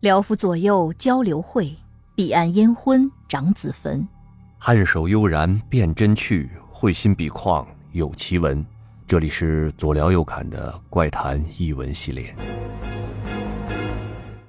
辽府左右交流会，彼岸烟昏长子坟。颔首悠然辨真趣，会心笔况有奇文。这里是左聊右侃的怪谈译文系列。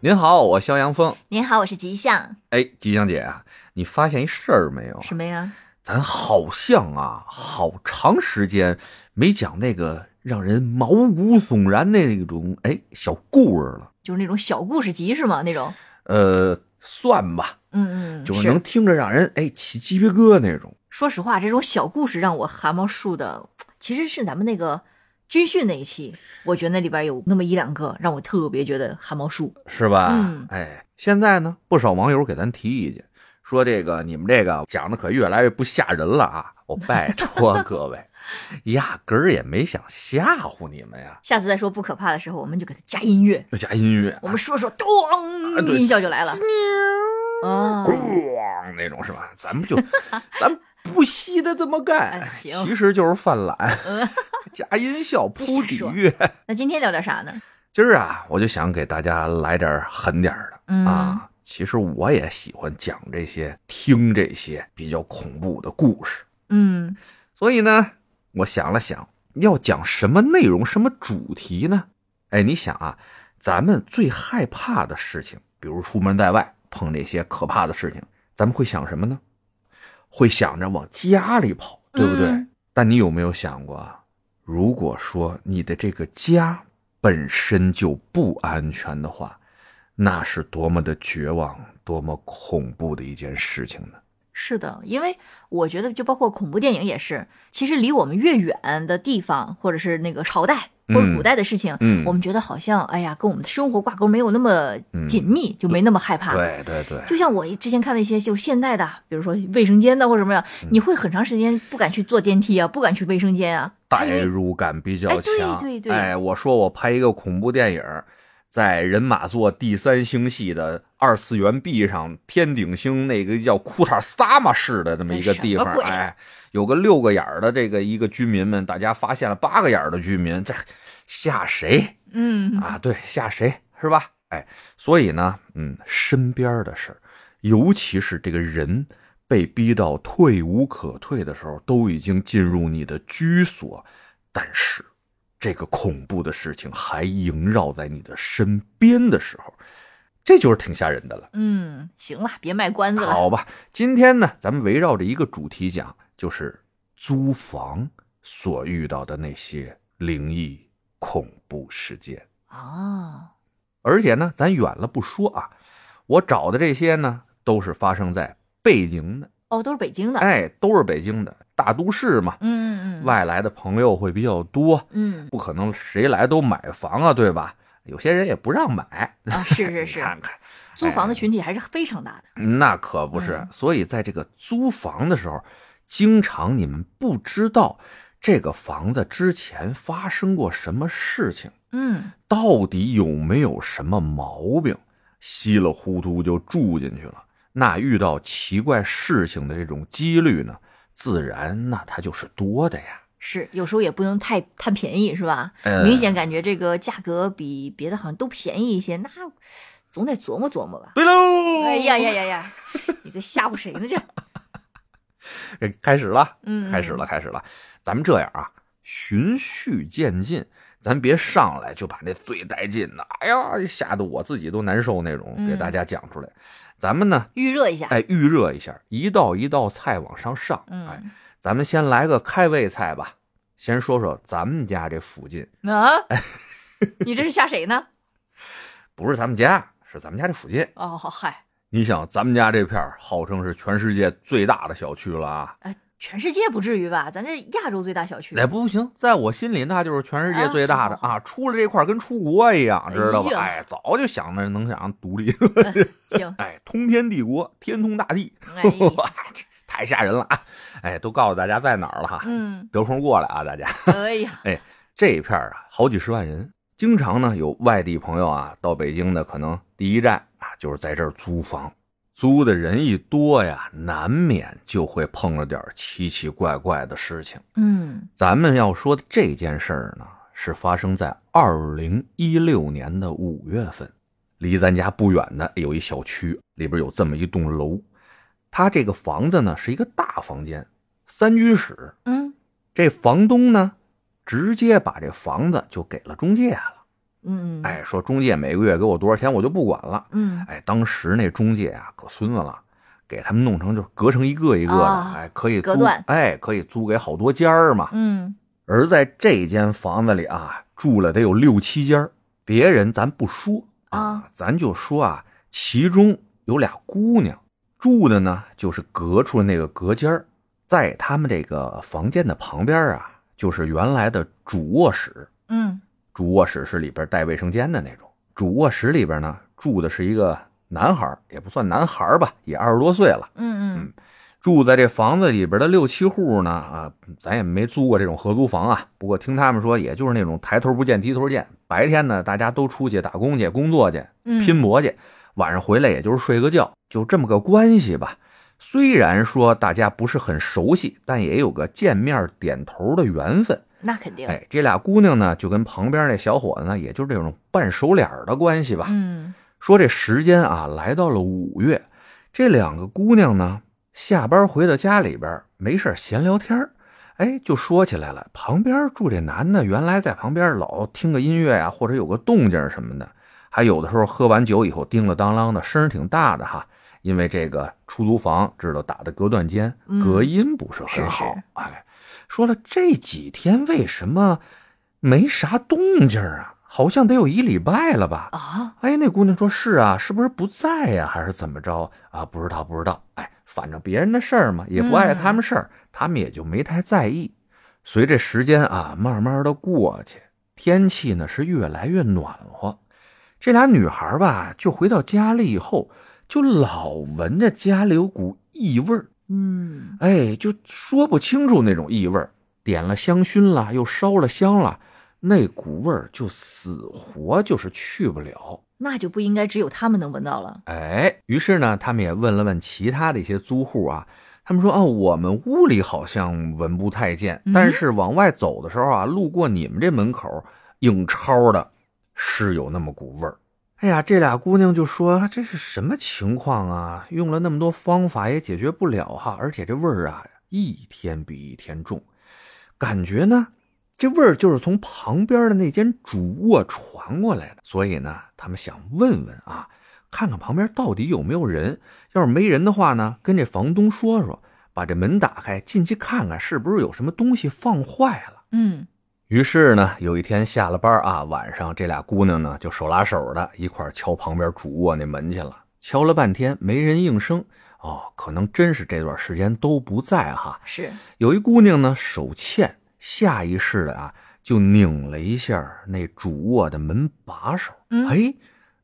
您好，我肖阳峰。您好，我是吉祥。哎，吉祥姐啊，你发现一事儿没有？什么呀？咱好像啊，好长时间没讲那个让人毛骨悚然的那种哎小故事了。就是那种小故事集是吗？那种？呃，算吧。嗯嗯，就是能听着让人哎起鸡皮疙瘩那种。说实话，这种小故事让我汗毛竖的，其实是咱们那个军训那一期，我觉得那里边有那么一两个让我特别觉得汗毛竖，是吧？嗯，哎，现在呢，不少网友给咱提意见，说这个你们这个讲的可越来越不吓人了啊！我拜托 各位，压根儿也没想吓唬你们呀。下次再说不可怕的时候，我们就给他加音乐，加音乐，我们说说，咚，音效就来了，啊，咣那种是吧？咱们就 咱。不惜的这么干，其实就是犯懒，加音效铺底乐。那今天聊点啥呢？今儿啊，我就想给大家来点狠点的啊。其实我也喜欢讲这些、听这些比较恐怖的故事。嗯，所以呢，我想了想，要讲什么内容、什么主题呢？哎，你想啊，咱们最害怕的事情，比如出门在外碰这些可怕的事情，咱们会想什么呢？会想着往家里跑，对不对？但你有没有想过啊？如果说你的这个家本身就不安全的话，那是多么的绝望、多么恐怖的一件事情呢？是的，因为我觉得，就包括恐怖电影也是，其实离我们越远的地方，或者是那个朝代或者古代的事情，嗯，我们觉得好像，哎呀，跟我们的生活挂钩没有那么紧密，就没那么害怕。对对对，就像我之前看的一些，就是现代的，比如说卫生间的或者什么呀，你会很长时间不敢去坐电梯啊，不敢去卫生间啊，代入感比较强。对对对，哎，我说我拍一个恐怖电影。在人马座第三星系的二次元壁上，天顶星那个叫库塔萨玛市的这么一个地方，哎，有个六个眼的这个一个居民们，大家发现了八个眼的居民，这吓谁？嗯啊，对，吓谁是吧？哎，所以呢，嗯，身边的事尤其是这个人被逼到退无可退的时候，都已经进入你的居所，但是。这个恐怖的事情还萦绕在你的身边的时候，这就是挺吓人的了。嗯，行了，别卖关子了。好吧，今天呢，咱们围绕着一个主题讲，就是租房所遇到的那些灵异恐怖事件啊。而且呢，咱远了不说啊，我找的这些呢，都是发生在北京的。哦，都是北京的。哎，都是北京的。大都市嘛，嗯嗯嗯，外来的朋友会比较多，嗯，不可能谁来都买房啊，对吧？有些人也不让买啊，是是是，看看租房的群体还是非常大的，那可不是。所以在这个租房的时候，经常你们不知道这个房子之前发生过什么事情，嗯，到底有没有什么毛病，稀里糊涂就住进去了，那遇到奇怪事情的这种几率呢？自然，那它就是多的呀。是，有时候也不能太贪便宜，是吧？明显感觉这个价格比别的好像都便宜一些，那总得琢磨琢磨吧。对喽！哎呀呀呀呀！你在吓唬谁呢？这开始了，嗯，开始了，开始了。咱们这样啊，循序渐进，咱别上来就把那最带劲的，哎呀，吓得我自己都难受那种，给大家讲出来。咱们呢，预热一下，哎，预热一下，一道一道菜往上上，哎，咱们先来个开胃菜吧，先说说咱们家这附近啊，你这是吓谁呢？不是咱们家，是咱们家这附近。哦，嗨，你想咱们家这片号称是全世界最大的小区了啊？哎。全世界不至于吧？咱这亚洲最大小区，哎，不行，在我心里那就是全世界最大的啊！出了这块跟出国一样，知道吧？哎，早就想着能想独立。行，哎，通天帝国，天通大地，哎太吓人了啊！哎，都告诉大家在哪儿了哈。嗯，得空过来啊，大家。哎呀，哎，这一片啊，好几十万人，经常呢有外地朋友啊到北京的，可能第一站啊就是在这儿租房。租的人一多呀，难免就会碰了点奇奇怪怪的事情。嗯，咱们要说的这件事儿呢，是发生在二零一六年的五月份。离咱家不远的有一小区，里边有这么一栋楼。他这个房子呢是一个大房间，三居室。嗯这房东呢，直接把这房子就给了中介了。嗯嗯，哎，说中介每个月给我多少钱，我就不管了。嗯哎，当时那中介啊，可孙子了，给他们弄成就隔成一个一个的，啊哎，可以租隔断，哎，可以租给好多间儿嘛。嗯而在这间房子里啊，住了得有六七间儿别人咱不说啊，咱就说啊，其中有俩姑娘住的呢，就是隔出那个隔间儿在他们这个房间的旁边啊，就是原来的主卧室。嗯主卧室是里边带卫生间的那种。主卧室里边呢，住的是一个男孩，也不算男孩吧，也二十多岁了。嗯嗯住在这房子里边的六七户呢，啊，咱也没租过这种合租房啊。不过听他们说，也就是那种抬头不见低头见，白天呢大家都出去打工去、工作去、嗯，拼搏去，晚上回来也就是睡个觉，就这么个关系吧。虽然说大家不是很熟悉，但也有个见面点头的缘分。那肯定，哎，这俩姑娘呢，就跟旁边那小伙子呢，也就是这种半熟脸儿的关系吧。嗯说这时间啊，来到了五月，这两个姑娘呢，下班回到家里边，没事闲聊天儿哎，就说起来了。旁边住这男的，原来在旁边老听个音乐啊、或者有个动静什么的，还有的时候喝完酒以后叮了当啷的，声儿挺大的哈。因为这个出租房知道打的隔断间，嗯隔音不是是很好。是哎，说了这几天为什么没啥动静啊？好像得有一礼拜了吧？啊，哎，那姑娘说是啊，是不是不在呀、还是怎么着啊？不知道，不知道。哎，反正别人的事儿嘛，也不碍他们事儿，他们也就没太在意。随着时间啊，慢慢的过去，天气呢是越来越暖和。这俩女孩吧，就回到家里以后，就老闻着家里有股异味儿，嗯哎，就说不清楚那种异味儿。点了香薰了，又烧了香了，那股味儿就死活就是去不了。那就不应该只有他们能闻到了。哎，于是呢，他们也问了问其他的一些租户啊，他们说哦，我们屋里好像闻不太见，嗯但是往外走的时候啊，路过你们这门口，硬抄的是有那么股味儿。哎呀，这俩姑娘就说这是什么情况啊？用了那么多方法也解决不了哈，而且这味儿啊，一天比一天重，感觉呢，这味儿就是从旁边的那间主卧传过来的。所以呢，他们想问问啊，看看旁边到底有没有人。要是没人的话呢，跟这房东说说，把这门打开，进去看看是不是有什么东西放坏了。嗯于是呢，有一天下了班啊，晚上这俩姑娘呢就手拉手的一块敲旁边主卧那门去了。敲了半天没人应声，哦，可能真是这段时间都不在哈。是，有一姑娘呢手欠，下意识的啊就拧了一下那主卧的门把手，嗯哎，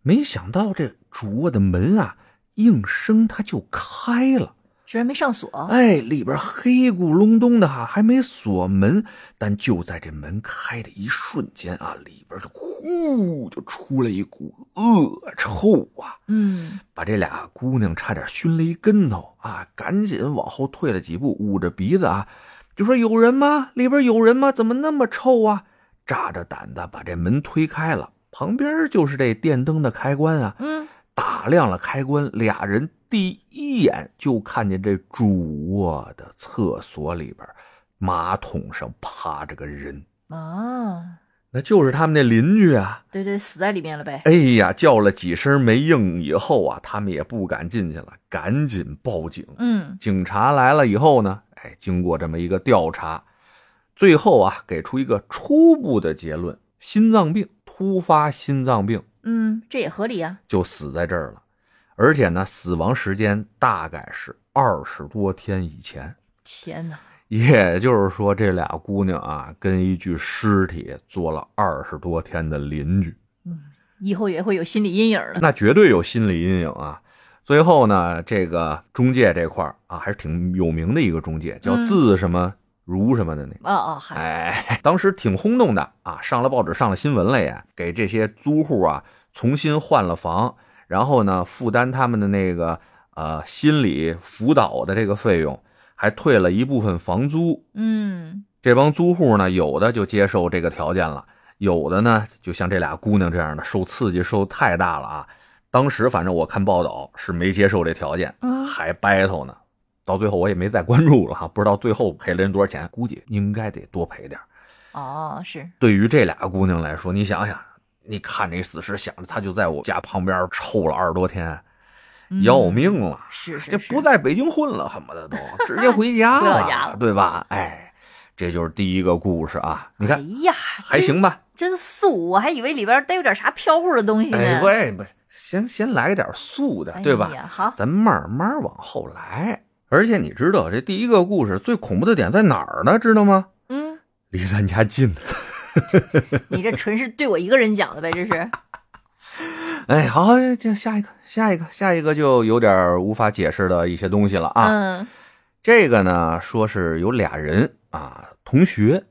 没想到这主卧的门啊应声它就开了。居然没上锁。哎，里边黑咕隆咚的哈，还没锁门，但就在这门开的一瞬间啊，里边就呼就出来一股恶臭啊，嗯把这俩姑娘差点熏了一跟头啊，赶紧往后退了几步，捂着鼻子啊，就说有人吗？里边有人吗？怎么那么臭啊？炸着胆子把这门推开了，旁边就是这电灯的开关啊，嗯，打亮了开关，俩人第一眼就看见这主卧的厕所里边，马桶上趴着个人，啊，那就是他们那邻居啊。对对，死在里面了呗。哎呀，叫了几声没应，以后啊，他们也不敢进去了，赶紧报警。嗯警察来了以后呢，哎，经过这么一个调查，最后啊，给出一个初步的结论：心脏病，突发心脏病。嗯，这也合理啊。就死在这儿了，而且呢，死亡时间大概是二十多天以前。天哪，也就是说，这俩姑娘啊，跟一具尸体做了二十多天的邻居，嗯以后也会有心理阴影了。那绝对有心理阴影啊。最后呢，这个中介这块儿啊，还是挺有名的一个中介，叫嗯字什么如什么的那个。哦哦，当时挺轰动的啊，上了报纸，上了新闻了也，给这些租户啊重新换了房，然后呢负担他们的那个呃心理辅导的这个费用，还退了一部分房租。嗯这帮租户呢，有的就接受这个条件了，有的呢就像这俩姑娘这样的，受刺激受太大了啊，当时反正我看报道是没接受这条件，嗯还 battle 呢。到最后我也没再关注了哈，不知道最后赔了人多少钱，估计应该得多赔点儿。哦，是，对于这俩姑娘来说，你想想，你看这死尸，想着她就在我家旁边臭了二十多天，嗯要命了。是是是这不在北京混了，恨不得都直接回家 了对吧？哎，这就是第一个故事啊。你看哎呀，还行吧？真，素，我还以为里边得有点啥飘忽的东西呢。哎，喂，不，先先来点素的，哎对吧？呀好，咱慢慢往后来。而且你知道这第一个故事最恐怖的点在哪儿呢？知道吗？嗯，离咱家近。你这纯是对我一个人讲的呗，这是。哎，好，这下一个，下一个，下一个就有点无法解释的一些东西了啊。嗯这个呢，说是有俩人啊，同学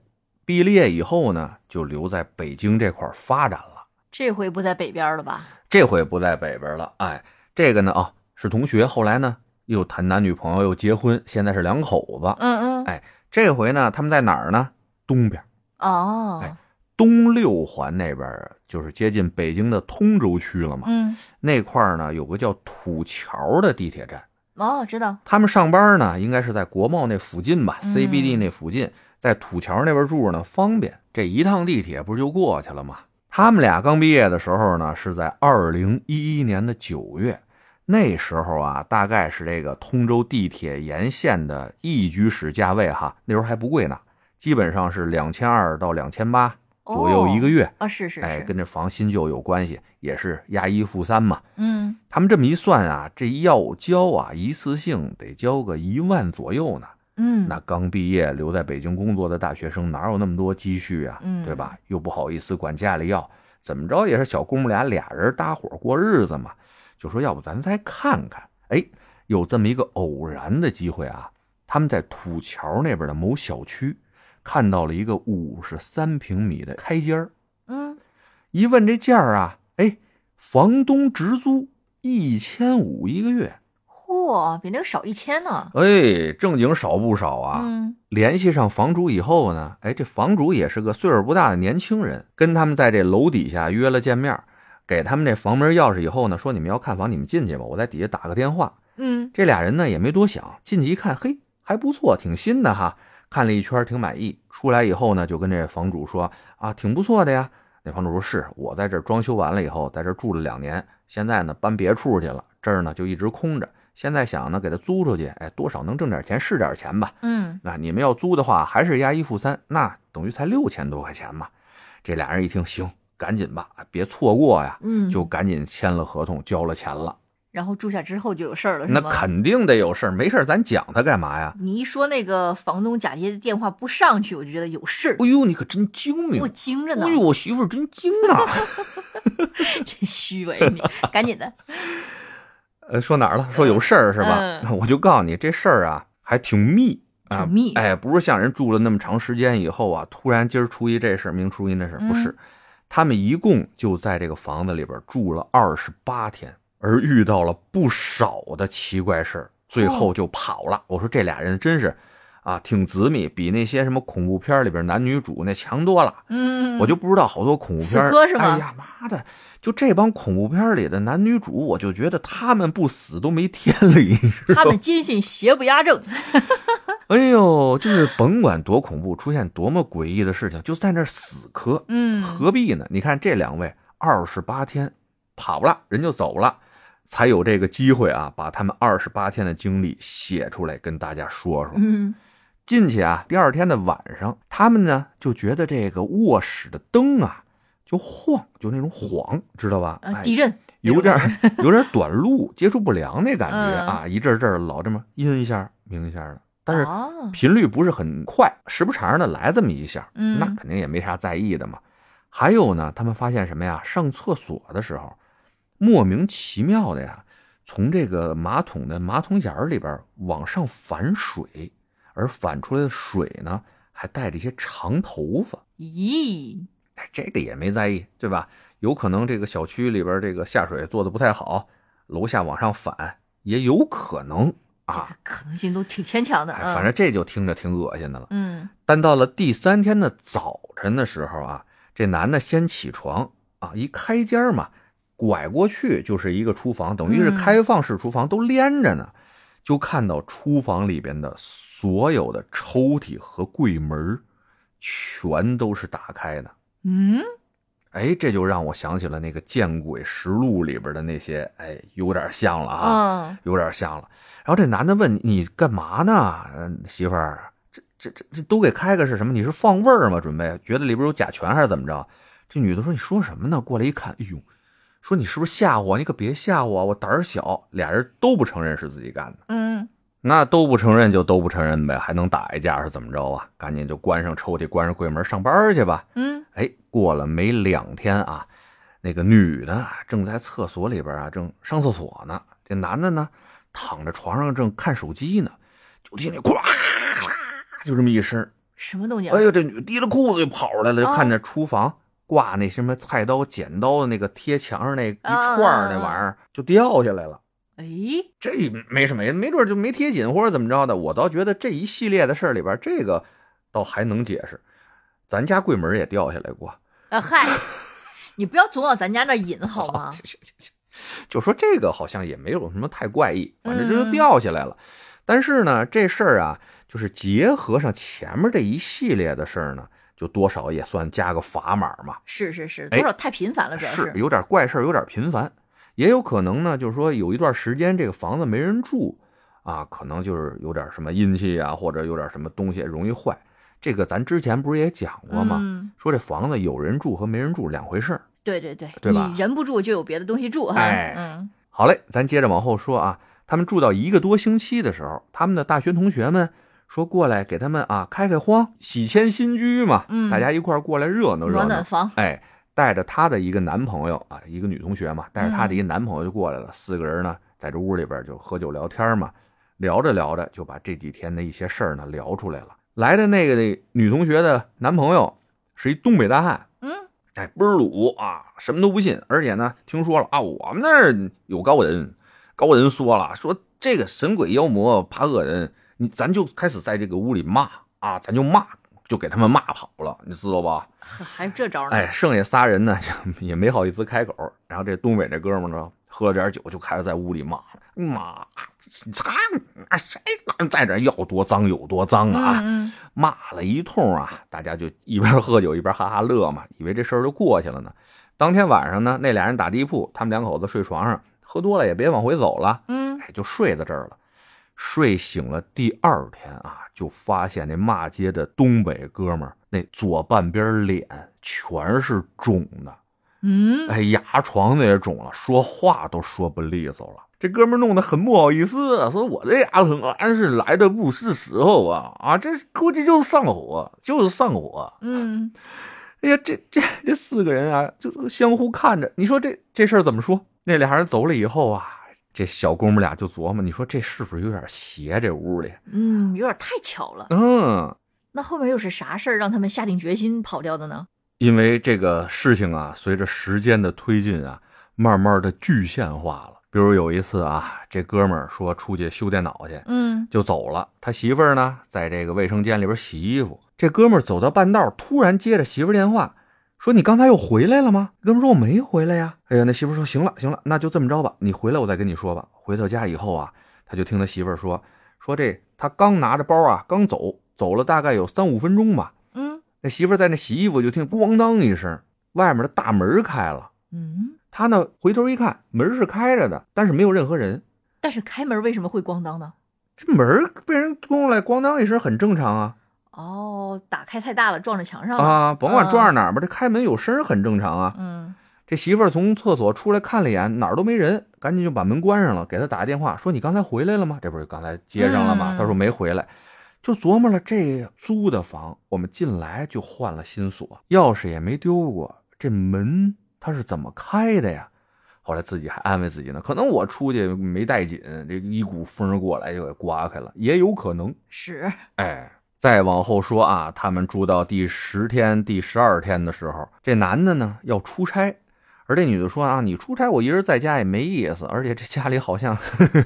毕业以后呢，就留在北京这块儿发展了。这回不在北边了吧？这回不在北边了，哎，这个呢啊是同学，后来呢又谈男女朋友，又结婚，现在是两口子。嗯嗯。哎这回呢，他们在哪儿呢？东边，哦。哎东六环那边，就是接近北京的通州区了嘛。嗯。那块儿呢有个叫土桥的地铁站。哦，知道。他们上班呢，应该是在国贸那附近吧、嗯 c b d 那附近，在土桥那边住着呢，方便。这一趟地铁不是就过去了吗？他们俩刚毕业的时候呢，是在二零一一年的九月，那时候啊，大概是这个通州地铁沿线的一居室价位哈，那时候还不贵呢，基本上是两千二到两千八左右一个月。啊，是是哎，跟这房新旧有关系，也是押一付三嘛。嗯。他们这么一算啊，这要交啊，一次性得交个一万左右呢。嗯。那刚毕业留在北京工作的大学生哪有那么多积蓄啊？嗯对吧？又不好意思管家里要，怎么着也是小姑母俩俩人搭伙过日子嘛。就说要不咱再看看，哎，有这么一个偶然的机会啊，他们在土桥那边的某小区看到了一个五十三平米的开间儿嗯。一问这价儿啊，哎，房东直租一千五一个月，嚯，比那个少一千呢。哎，正经少不少啊。嗯。联系上房主以后呢，哎，这房主也是个岁数不大的年轻人，跟他们在这楼底下约了见面，给他们这房门钥匙以后呢，说你们要看房，你们进去吧，我在底下打个电话。嗯。这俩人呢也没多想，进去一看，嘿，还不错，挺新的哈。看了一圈，挺满意。出来以后呢，就跟这房主说啊，挺不错的呀。那房主说是我在这装修完了以后，在这住了两年，现在呢搬别处去了，这儿呢就一直空着。现在想呢给他租出去，哎，多少能挣点钱是点钱吧。嗯。那你们要租的话，还是押一付三，那等于才六千多块钱嘛。这俩人一听，行，赶紧吧，别错过呀，嗯。就赶紧签了合同，交了钱了。然后住下之后就有事儿了，是那？肯定得有事儿，没事儿咱讲他干嘛呀？你一说那个房东假接的电话不上去，我就觉得有事儿，哎呦，你可真精明我！精着呢哎，呦，我媳妇儿真精啊！真虚伪你，赶紧的。呃，说哪儿了？说有事儿是吧？嗯我就告诉你，这事儿啊还挺密啊，挺密哎，不是像人住了那么长时间以后啊，突然今儿出一这事儿，明儿出一那事儿，不是。嗯他们一共就在这个房子里边住了二十八天，而遇到了不少的奇怪事儿，最后就跑了。我说这俩人真是啊，挺紫密，比那些什么恐怖片里边男女主那强多了。嗯，我就不知道好多恐怖片是吗哎呀妈的，就这帮恐怖片里的男女主，我就觉得他们不死都没天理。他们坚信邪不压正。哎呦，就是甭管多恐怖，出现多么诡异的事情，就在那儿死磕，嗯，何必呢？你看这两位二十八天跑了，人就走了，才有这个机会啊，把他们二十八天的经历写出来跟大家说说。嗯进去啊，第二天的晚上，他们呢就觉得这个卧室的灯啊就晃，就那种晃，知道吧？啊，哎地震有点有点短路，接触不良那感觉嗯啊，一阵儿阵儿老这么阴一下明一下的，但是哦频率不是很快，时不常的来这么一下，嗯那肯定也没啥在意的嘛。还有呢，他们发现什么呀？上厕所的时候，莫名其妙的呀，从这个马桶的马桶眼儿里边往上反水，而反出来的水呢，还带着一些长头发。咦，哎，这个也没在意，对吧？有可能这个小区里边这个下水做的不太好，楼下往上反也有可能啊。这个可能性都挺牵强的。反正这就听着挺恶心的了。嗯但到了第三天的早晨的时候啊，这男的先起床啊，一开间嘛，拐过去就是一个厨房，等于是嗯开放式厨房都连着呢，就看到厨房里边的所有的抽屉和柜门全都是打开的。嗯，哎，这就让我想起了那个《见鬼实录》里边的那些，哎，有点像了啊，嗯，有点像了。然后这男的问你你干嘛呢？嗯，媳妇儿，这这这这都给开开是什么？你是放味儿吗？准备觉得里边有甲醛还是怎么着？这女的说你说什么呢？过来一看，哎呦，说你是不是吓唬我？你可别吓唬我，我胆儿小。俩人都不承认是自己干的。嗯，那都不承认就都不承认呗，还能打一架是怎么着啊？赶紧就关上抽屉，关上柜门，上班去吧。嗯，哎，过了没两天啊，那个女的正在厕所里边啊，正上厕所呢。这男的呢，躺在床上正看手机呢，就听见咵咵，就这么一声。什么动静？哎呦，这女提着裤子就跑出来了，就啊看着厨房挂那什么菜刀、剪刀的那个贴墙上那一串儿那玩意儿就掉下来了。哎，这没什么，没准就没贴紧或者怎么着的。我倒觉得这一系列的事儿里边，这个倒还能解释。咱家柜门也掉下来过，啊 嗨，你不要总往咱家那引好吗？就说这个好像也没有什么太怪异，反正这就嗯掉下来了。但是呢，这事儿啊，就是结合上前面这一系列的事儿呢，就多少也算加个砝码嘛。是是是，哎多少太频繁了，主要是有点怪事儿，有点频繁，也有可能呢，就是说有一段时间这个房子没人住啊，可能就是有点什么阴气啊，或者有点什么东西容易坏。这个咱之前不是也讲过吗？嗯，说这房子有人住和没人住两回事儿。对对对，对吧你人不住就有别的东西住哈。哎嗯好嘞，咱接着往后说啊。他们住到一个多星期的时候，他们的大学同学们说过来给他们啊开开荒，喜迁新居嘛，嗯大家一块儿过来热闹热闹暖暖。房，哎，带着她的一个男朋友啊，一个女同学嘛，带着她的一个男朋友就过来了。四个人呢，在这屋里边就喝酒聊天嘛，聊着聊着就把这几天的一些事儿呢聊出来了。来的那个女同学的男朋友是一东北大汉，嗯，哎，倍儿鲁啊，什么都不信，而且呢，听说了啊，我们那儿有高人，高人说了，说这个神鬼妖魔怕恶人，你咱就开始在这个屋里骂啊，咱就骂，就给他们骂跑了，你知道吧？还还有这招呢？哎，剩下仨人呢，也没好意思开口。然后这东北这哥们呢，喝了点酒，就开始在屋里骂了：“妈，你擦，啊谁敢在这要多脏有多脏啊！”嗯骂了一通啊，大家就一边喝酒一边哈哈乐嘛，以为这事儿就过去了呢。当天晚上呢，那俩人打地铺，他们两口子睡床上，喝多了也别往回走了，嗯哎，就睡在这儿了。睡醒了第二天啊，就发现那骂街的东北哥们儿那左半边脸全是肿的，嗯，哎，牙床子也肿了，说话都说不利索了。这哥们儿弄得很不好意思啊，说我这牙疼真是来的不是时候啊啊，这估计就是上火，就是上火。嗯，哎呀，这这这四个人啊，就相互看着，你说这这事儿怎么说？那俩人走了以后啊，这小哥们俩就琢磨，你说这是不是有点邪？这屋里，嗯，有点太巧了。嗯，那后面又是啥事儿让他们下定决心跑掉的呢？因为这个事情啊，随着时间的推进啊，慢慢的具象化了。比如有一次啊，这哥们儿说出去修电脑去，嗯就走了。他媳妇儿呢，在这个卫生间里边洗衣服。这哥们儿走到半道，突然接着媳妇儿电话，说：“你刚才又回来了吗？”哥们说：“我没回来呀。”哎呀，那媳妇说：“行了，行了，那就这么着吧，你回来我再跟你说吧。”回到家以后啊，他就听他媳妇说：“说这他刚拿着包啊，刚走，走了大概有三五分钟吧。嗯那媳妇在那洗衣服，就听咣当一声，外面的大门开了。嗯，他呢回头一看，门是开着的，但是没有任何人。但是开门为什么会咣当呢？这门被人攻过来，咣当一声很正常啊哦，打开太大了，撞着墙上了。啊，甭管撞上哪儿吧，这开门有声很正常啊。嗯这媳妇儿从厕所出来看了一眼，哪儿都没人，赶紧就把门关上了，给他打个电话说：“你刚才回来了吗？”这不是刚才接上了吗？嗯他说没回来，就琢磨了这租的房，我们进来就换了新锁，钥匙也没丢过，这门它是怎么开的呀？后来自己还安慰自己呢，可能我出去没带紧，这一股风过来就给刮开了，也有可能。是，哎，再往后说啊，他们住到第十天、第十二天的时候，这男的呢要出差，而这女的说啊，你出差我一人在家也没意思，而且这家里好像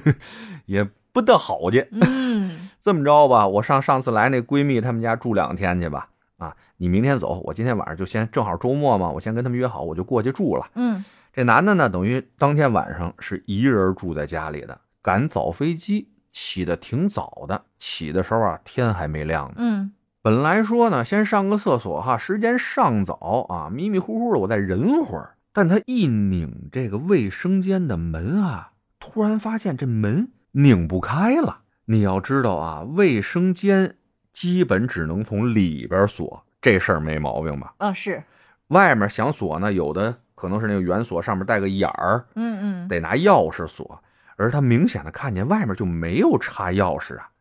也不得好去。嗯这么着吧，我上上次来那闺蜜他们家住两天去吧。啊，你明天走，我今天晚上就先正好周末嘛，我先跟他们约好，我就过去住了。嗯这这男的呢，等于当天晚上是一人住在家里的，赶早飞机，起的挺早的。起的时候啊，天还没亮呢。嗯本来说呢，先上个厕所哈，时间尚早啊，迷迷糊糊的我再忍会儿。但他一拧这个卫生间的门啊，突然发现这门拧不开了。你要知道啊，卫生间基本只能从里边锁，这事儿没毛病吧？啊是，外面想锁呢，有的可能是那个圆锁上面带个眼儿，嗯嗯得拿钥匙锁，而他明显的看见外面就没有插钥匙啊，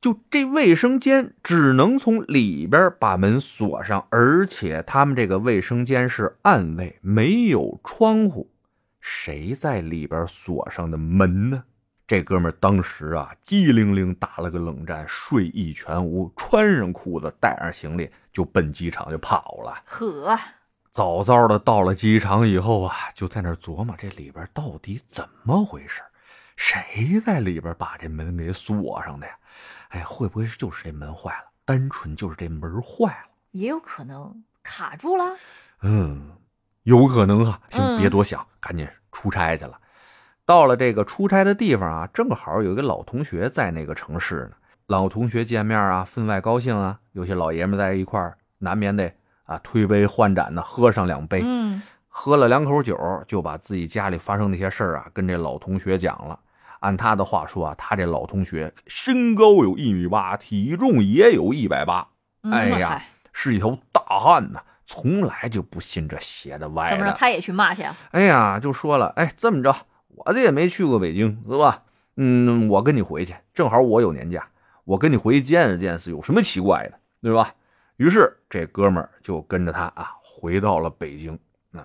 就这卫生间只能从里边把门锁上，而且他们这个卫生间是暗卫，没有窗户，谁在里边锁上的门呢？这哥们儿当时啊，机灵灵打了个冷战，睡意全无，穿上裤子，带上行李就奔机场就跑了。呵，早早的到了机场以后啊，就在那琢磨这里边到底怎么回事，谁在里边把这门给锁上的呀？哎，会不会是就是这门坏了？单纯就是这门坏了？也有可能卡住了。嗯，有可能啊。行，嗯别多想，赶紧出差去了。到了这个出差的地方啊，正好有一个老同学在那个城市呢。老同学见面啊，分外高兴啊。有些老爷们在一块儿，难免得啊推杯换盏的喝上两杯。嗯喝了两口酒，就把自己家里发生那些事儿啊，跟这老同学讲了。按他的话说啊，他这老同学身高有一米八，体重也有一百八，嗯哎呀是一头大汉呐，从来就不信这邪的歪的怎么着？他也去骂去啊？哎呀，就说了，哎，这么着，我这也没去过北京，是吧？嗯，我跟你回去，正好我有年假，我跟你回去见识见识，有什么奇怪的，对吧？于是这哥们儿就跟着他啊，回到了北京。那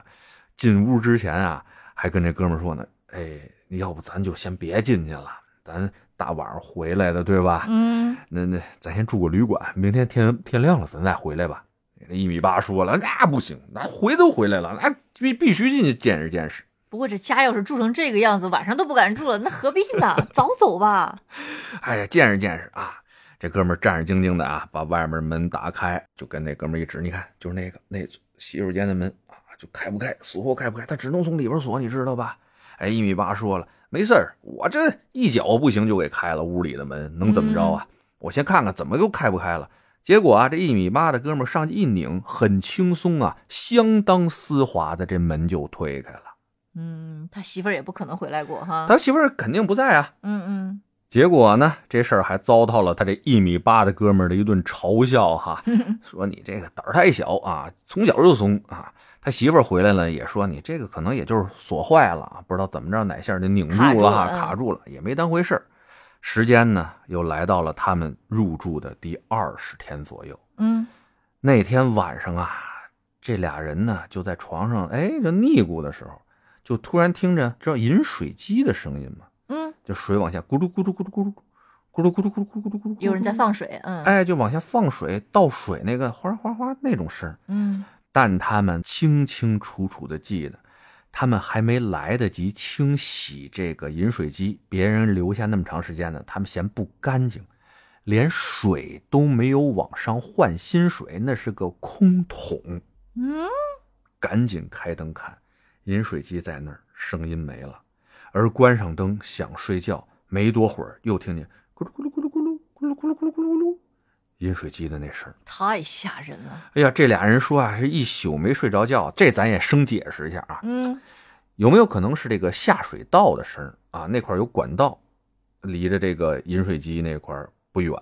进屋之前啊，还跟这哥们说呢，哎，要不咱就先别进去了，咱大晚上回来的，对吧？嗯，那那咱先住个旅馆，明天天天亮了咱再回来吧。那一米八说了，那不行，那回都回来了，那必必须进去见识见识。不过这家要是住成这个样子，晚上都不敢住了，那何必呢？早走吧。哎呀，见识见识啊！这哥们战战兢兢的啊，把外面门打开，就跟那哥们一指，你看，就是那个那洗手间的门啊，就开不开，死活开不开，他只能从里边锁，你知道吧？哎，一米八说了，没事儿，我这一脚不行就给开了屋里的门，能怎么着啊？我先看看怎么又开不开了。结果啊，这一米八的哥们上去一拧，很轻松啊，相当丝滑的这门就推开了。嗯，他媳妇儿也不可能回来过哈。他媳妇儿肯定不在啊，嗯嗯，结果呢，这事儿还遭到了他这一米八的哥们儿的一顿嘲笑哈，说你这个胆儿太小啊，从小就怂啊。他媳妇儿回来了也说你这个可能也就是锁坏了不知道怎么着哪下就拧住了卡住了也没当回事儿。时间呢又来到了他们入住的第二十天左右嗯。那天晚上啊这俩人呢就在床上哎就腻咕的时候就突然听着这饮水机的声音嘛嗯就水往下咕噜咕噜咕噜咕噜咕噜咕噜咕噜咕噜咕噜咕噜有人在放水嗯哎就往下放水倒水那个哗哗哗那种声嗯但他们清清楚楚的记得，他们还没来得及清洗这个饮水机，别人留下那么长时间呢，他们嫌不干净，连水都没有往上换新水，那是个空桶。嗯，赶紧开灯看，饮水机在那儿，声音没了。而关上灯想睡觉，没多会儿又听见咕噜咕噜咕噜咕噜咕噜咕噜咕噜咕噜咕噜，饮水机的那声儿。太吓人了。哎呀，这俩人说啊，是一宿没睡着觉，这咱也生解释一下啊。嗯，有没有可能是这个下水道的声啊？那块有管道，离着这个饮水机那块不远，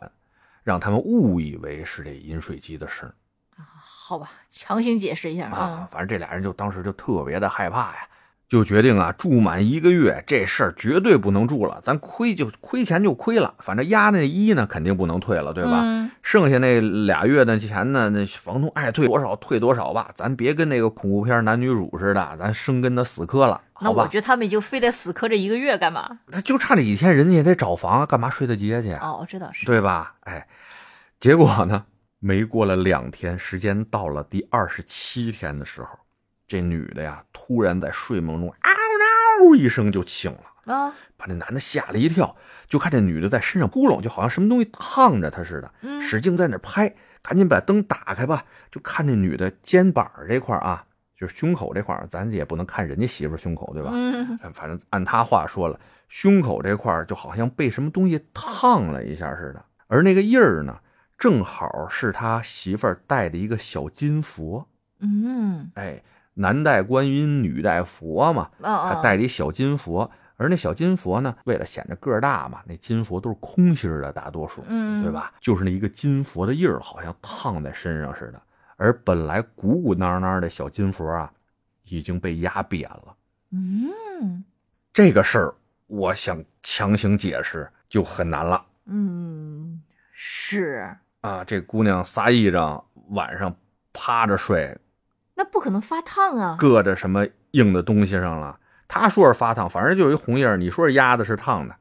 让他们误以为是这饮水机的声啊好吧，强行解释一下啊。。反正这俩人就当时就特别的害怕呀，就决定啊，住满一个月，这事儿绝对不能住了，咱亏就亏钱就亏了，反正押那一呢肯定不能退了，对吧？嗯剩下那俩月的钱呢，那房东爱退多少退多少吧，咱别跟那个恐怖片男女主似的，咱生跟他死磕了，那？我觉得他们就非得死磕这一个月干嘛？他就差这几天，人家也得找房啊，干嘛睡大街去啊？哦，这倒是。对吧？哎，结果呢，没过了两天，时间到了第二十七天的时候，这女的呀，突然在睡梦中嗷嗷一声就醒了，啊，把那男的吓了一跳，就看这女的在身上扑棱，就好像什么东西烫着她似的，嗯使劲在那拍，赶紧把灯打开吧，就看这女的肩膀这块啊，就是胸口这块儿，咱也不能看人家媳妇胸口，对吧？嗯，反正按他话说了，胸口这块就好像被什么东西烫了一下似的，而那个印儿呢，正好是他媳妇儿戴的一个小金佛。嗯，哎，男戴观音，女戴佛嘛，他戴了一小金佛。而那小金佛呢，为了显得个儿大嘛，那金佛都是空心儿的，大多数，嗯对吧？就是那一个金佛的印儿，好像烫在身上似的。而本来鼓鼓囊囊的小金佛啊，已经被压扁了。嗯这个事儿，我想强行解释就很难了嗯，是，啊！这姑娘撒一张，晚上趴着睡，那不可能发烫啊。搁着什么硬的东西上了。他说是发烫，反正就有一红印儿。你说是压的，是烫的，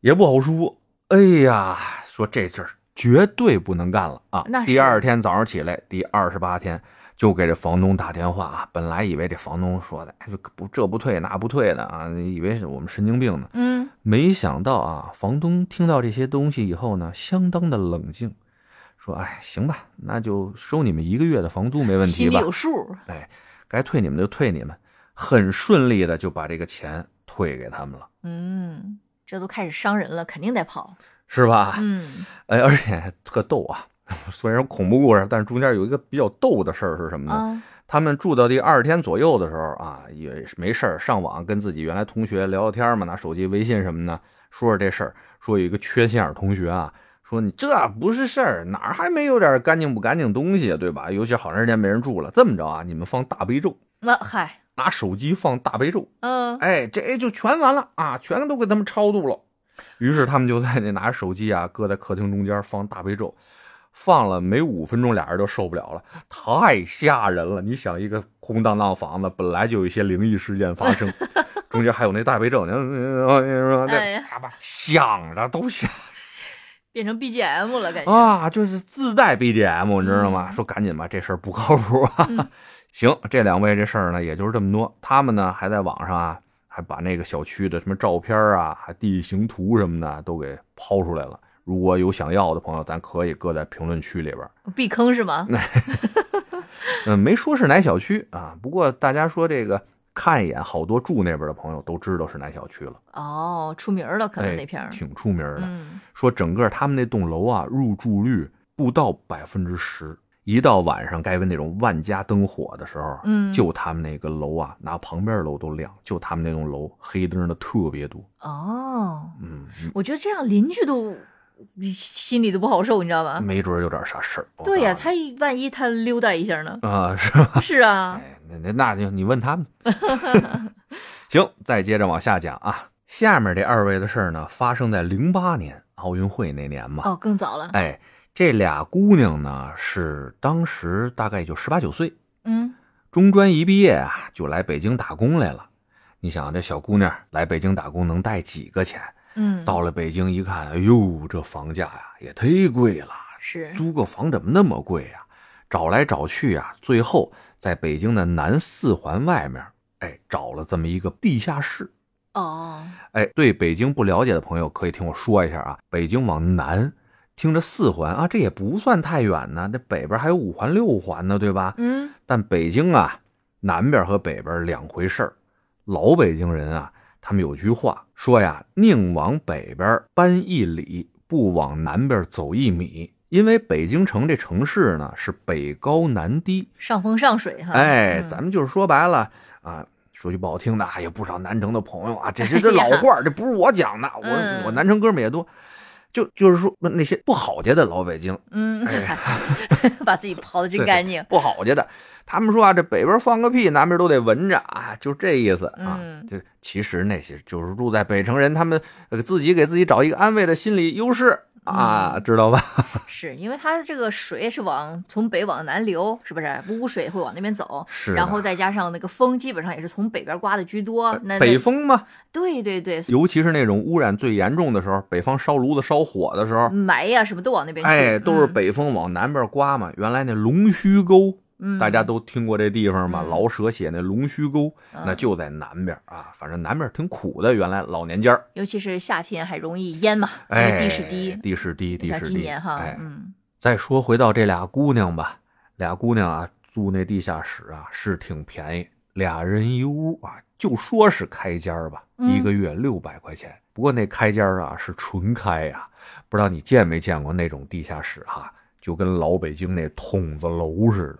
也不好说。哎呀，说这事儿绝对不能干了啊！那第二天早上起来，第二十八天就给这房东打电话啊。本来以为这房东说的，哎，不这不退那不退的啊，以为是我们神经病呢。嗯，没想到啊，房东听到这些东西以后呢，相当的冷静，说：“哎，行吧，那就收你们一个月的房租，没问题吧心里有？数。哎，该退你们就退你们。”很顺利的就把这个钱退给他们了，嗯，这都开始伤人了，肯定得跑。是吧？嗯哎，而且特逗啊，虽然恐怖故事，但是中间有一个比较逗的事儿是什么呢？啊，他们住到第二天左右的时候啊，也没事儿上网跟自己原来同学聊聊天嘛，拿手机微信什么的说说这事儿。说有一个缺心眼同学啊，说你这不是事儿，哪儿还没有点干净不干净东西，对吧？尤其好长时间没人住了，这么着啊，你们放大悲咒，那嗨，拿手机放大悲咒，嗯哎，这就全完了啊，全都给他们超度了。于是他们就在那拿着手机啊，搁在客厅中间放大悲咒，放了没五分钟，俩人都受不了了，太吓人了。你想，一个空荡荡房子，本来就有一些灵异事件发生，中间还有那大悲咒，你说哎呀那啪啪响着都响变成 BGM 了，感觉。啊，就是自带 BGM，你知道吗？嗯说赶紧吧，这事儿不靠谱啊。嗯 行，这两位这事儿呢，也就是这么多。他们呢，还在网上啊，还把那个小区的什么照片啊、还地形图什么的都给抛出来了。如果有想要的朋友，咱可以搁在评论区里边。避坑是吗？嗯，没说是哪小区啊，不过大家说这个看一眼，好多住那边的朋友都知道是哪小区了。哦，出名了，可能哎那片儿。挺出名的。嗯，说整个他们那栋楼啊，入住率不到百分之十。一到晚上该那种万家灯火的时候，嗯就他们那个楼啊，拿旁边楼都亮，就他们那栋楼黑灯的特别多。哦，嗯，我觉得这样邻居都心里都不好受，你知道吧？没准有点啥事儿。对呀、他万一他溜达一下呢？啊，是吧？是啊，哎，那那那就你问他们。行，再接着往下讲啊。下面这二位的事儿呢，发生在零八年奥运会那年嘛。哦，更早了。哎，这俩姑娘呢，是当时大概也就十八九岁，嗯，中专一毕业啊，就来北京打工来了。你想，这小姑娘来北京打工能带几个钱？嗯，到了北京一看，哎呦，这房价呀也忒贵了，是租个房怎么那么贵呀？找来找去啊，最后在北京的南四环外面，哎，找了这么一个地下室。哦，哎，对北京不了解的朋友可以听我说一下啊，北京往南，听着四环啊，这也不算太远呢，这北边还有五环六环呢，对吧？嗯，但北京啊，南边和北边两回事儿。老北京人啊，他们有句话说呀：“宁往北边搬一里，不往南边走一米。”因为北京城这城市呢是北高南低，上风上水哈。哎，嗯咱们就是说白了啊，说句不好听的，还，有不少南城的朋友啊，这这 这老话儿，这不是我讲的，我嗯我南城哥们也多，就就是说那些不好家的老北京，嗯，把自己刨的真干净。不好家的。他们说啊，这北边放个屁，南边都得闻着啊，就这意思啊。嗯就其实那些就是住在北城人，他们呃自己给自己找一个安慰的心理优势啊，嗯知道吧？是因为它这个水是往从北往南流，是不是？污水会往那边走，是然后再加上那个风，基本上也是从北边刮的居多。那北风嘛，对对对，尤其是那种污染最严重的时候，北方烧炉子烧火的时候，霾呀什么都往那边去。哎，都是嗯，北风往南边刮嘛。原来那龙须沟，嗯大家都听过这地方嘛？嗯老舍写那龙须沟，嗯那就在南边啊。反正南边挺苦的，原来老年间儿尤其是夏天还容易淹嘛，因哎，为地势低。地势低，地势低。今年哈，哎，嗯再说回到这俩姑娘吧，俩姑娘啊，住那地下室啊是挺便宜，俩人一屋啊，就说是开间儿吧，嗯一个月六百块钱。不过那开间儿啊是纯开呀、不知道你见没见过那种地下室哈、就跟老北京那筒子楼似的，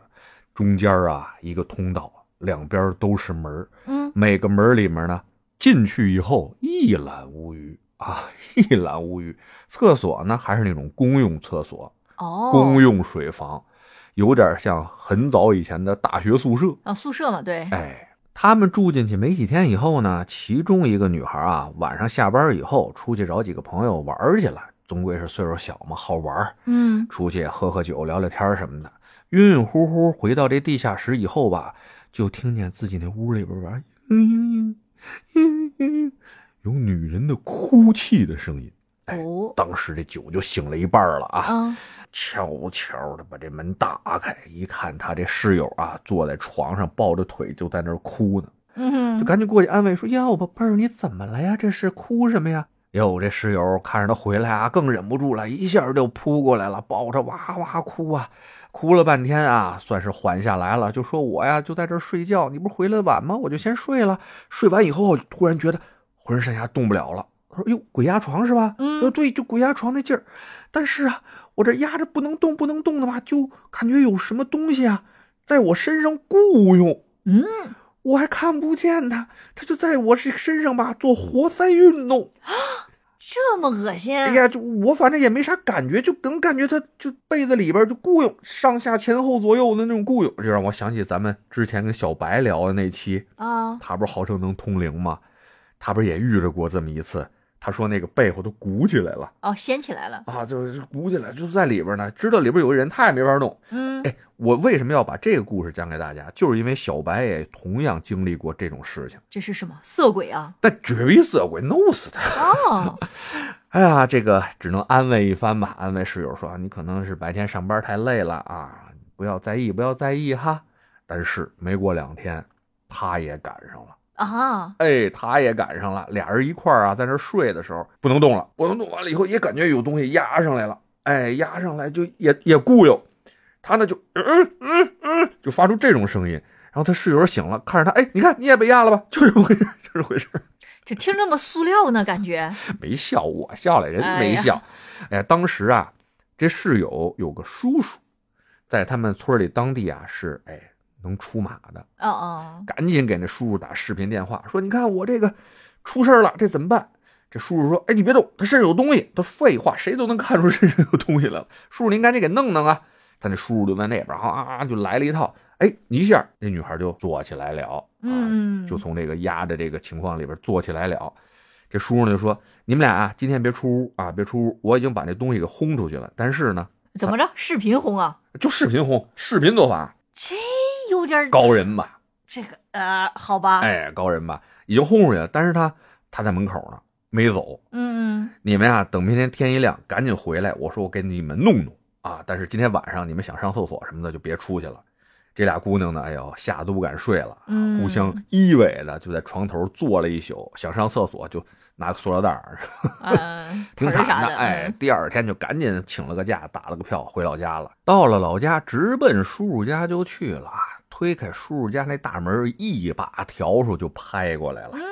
中间啊一个通道，两边都是门儿嗯，每个门里面呢，进去以后一览无余啊，一览无余。厕所呢还是那种公用厕所，哦，公用水房，有点像很早以前的大学宿舍。啊，宿舍嘛，对，哎，他们住进去没几天以后呢，其中一个女孩啊，晚上下班以后出去找几个朋友玩去了，总归是岁数小嘛，好玩，嗯，出去喝喝酒、聊聊天什么的。晕晕乎乎回到这地下室以后吧，就听见自己那屋里边吧，嗯嗯嗯，有女人的哭泣的声音。哎哦，当时这酒就醒了一半了啊，啊，悄悄的把这门打开，一看他这室友啊，坐在床上抱着腿就在那儿哭呢，嗯，就赶紧过去安慰说：“哟，宝贝儿，你怎么了呀？这是哭什么呀？”哟，这室友看着他回来啊，更忍不住了，一下就扑过来了，抱着哇哇哭啊，哭了半天啊，算是缓下来了，就说我呀就在这儿睡觉，你不是回来晚吗？我就先睡了。睡完以后，突然觉得浑身上下动不了了。他说：“哟，鬼压床是吧？”嗯呃，对，就鬼压床那劲儿。但是啊，我这压着不能动，不能动的吧，就感觉有什么东西啊，在我身上雇佣。嗯，我还看不见他，他就在我这身上吧做活塞运动。这么恶心，哎呀，就我反正也没啥感觉，就能感觉他就被子里边就固有上下前后左右的那种固有，就让我想起咱们之前跟小白聊的那期，啊，他不是号称能通灵吗？他不是也遇着过这么一次？他说那个背后都鼓起来了哦，掀起来了，啊，就是鼓起来，就在里边呢，知道里边有个人，他也没法弄。嗯，哎，我为什么要把这个故事讲给大家？就是因为小白也同样经历过这种事情，这是什么色鬼啊？那绝逼色鬼，弄死他！哦，哎呀，这个只能安慰一番吧，安慰室友说你可能是白天上班太累了啊，不要在意，不要在意哈。但是没过两天，他也赶上了。啊，哎，他也赶上了，俩人一块儿啊，在那儿睡的时候不能动了，不能动完了以后也感觉有东西压上来了，哎，压上来就也也固有，他呢就嗯嗯嗯，就发出这种声音，然后他室友醒了，看着他，哎，你看你也被压了吧，就这么回事，就这么回事，这听这么塑料呢，感觉，没笑，我笑了，人没笑，哎，当时啊，这室友有个叔叔，在他们村里当地啊是哎能出马的，哦哦，赶紧给那叔叔打视频电话，说：“你看我这个出事儿了，这怎么办？”这叔叔说：“哎，你别动，他身上有东西。”他废话，谁都能看出身上有东西来了。叔叔，您赶紧给弄弄啊！他那叔叔就在那边啊啊啊，就来了一套。哎，一下那女孩就坐起来了，啊，嗯就从这个压的这个情况里边坐起来了。这叔叔呢就说：“你们俩啊，今天别出屋啊，别出屋，我已经把那东西给轰出去了。但是呢，怎么着？视频轰啊？就视频轰，视频做法，这高人吧？这个呃，好吧，哎，高人吧，已经轰出去了，但是他他在门口呢，没走。嗯嗯，你们呀，等明天天一亮，赶紧回来。我说我给你们弄弄啊！但是今天晚上你们想上厕所什么的就别出去了。这俩姑娘呢，哎呦，吓得不敢睡了，嗯互相依偎的就在床头坐了一宿。想上厕所就拿个塑料袋儿，嗯，挺盆儿啥惨的。哎，嗯第二天就赶紧请了个假，打了个票回老家了。到了老家，直奔叔叔家就去了。推开叔叔家那大门，一把笤帚就拍过来了。嗯